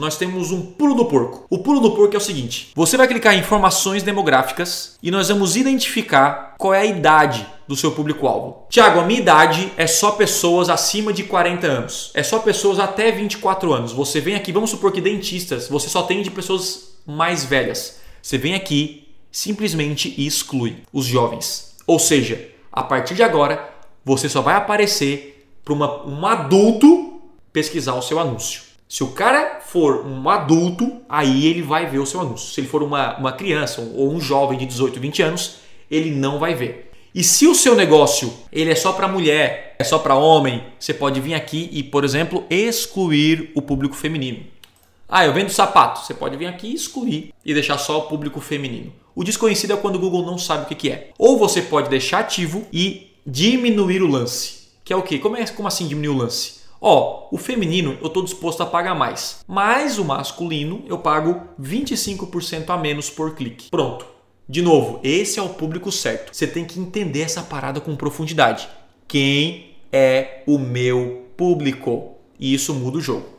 nós temos um pulo do porco. O pulo do porco é o seguinte: você vai clicar em informações demográficas e nós vamos identificar qual é a idade do seu público-alvo. Tiago, a minha idade é só pessoas acima de 40 anos. É só pessoas até 24 anos. Você vem aqui, vamos supor que dentistas, você só tem de pessoas mais velhas. Você vem aqui simplesmente e exclui os jovens. Ou seja, a partir de agora, você só vai aparecer para um adulto pesquisar o seu anúncio. Se o cara for um adulto, aí ele vai ver o seu anúncio. Se ele for uma, uma criança ou um jovem de 18, 20 anos, ele não vai ver. E se o seu negócio ele é só para mulher, é só para homem, você pode vir aqui e, por exemplo, excluir o público feminino. Ah, eu vendo sapato. Você pode vir aqui e excluir e deixar só o público feminino. O desconhecido é quando o Google não sabe o que é. Ou você pode deixar ativo e diminuir o lance. Que é o quê? Como, é, como assim diminuir o lance? Ó, o feminino eu estou disposto a pagar mais, mas o masculino eu pago 25% a menos por clique. Pronto. De novo, esse é o público certo. Você tem que entender essa parada com profundidade. Quem é o meu público? E isso muda o jogo.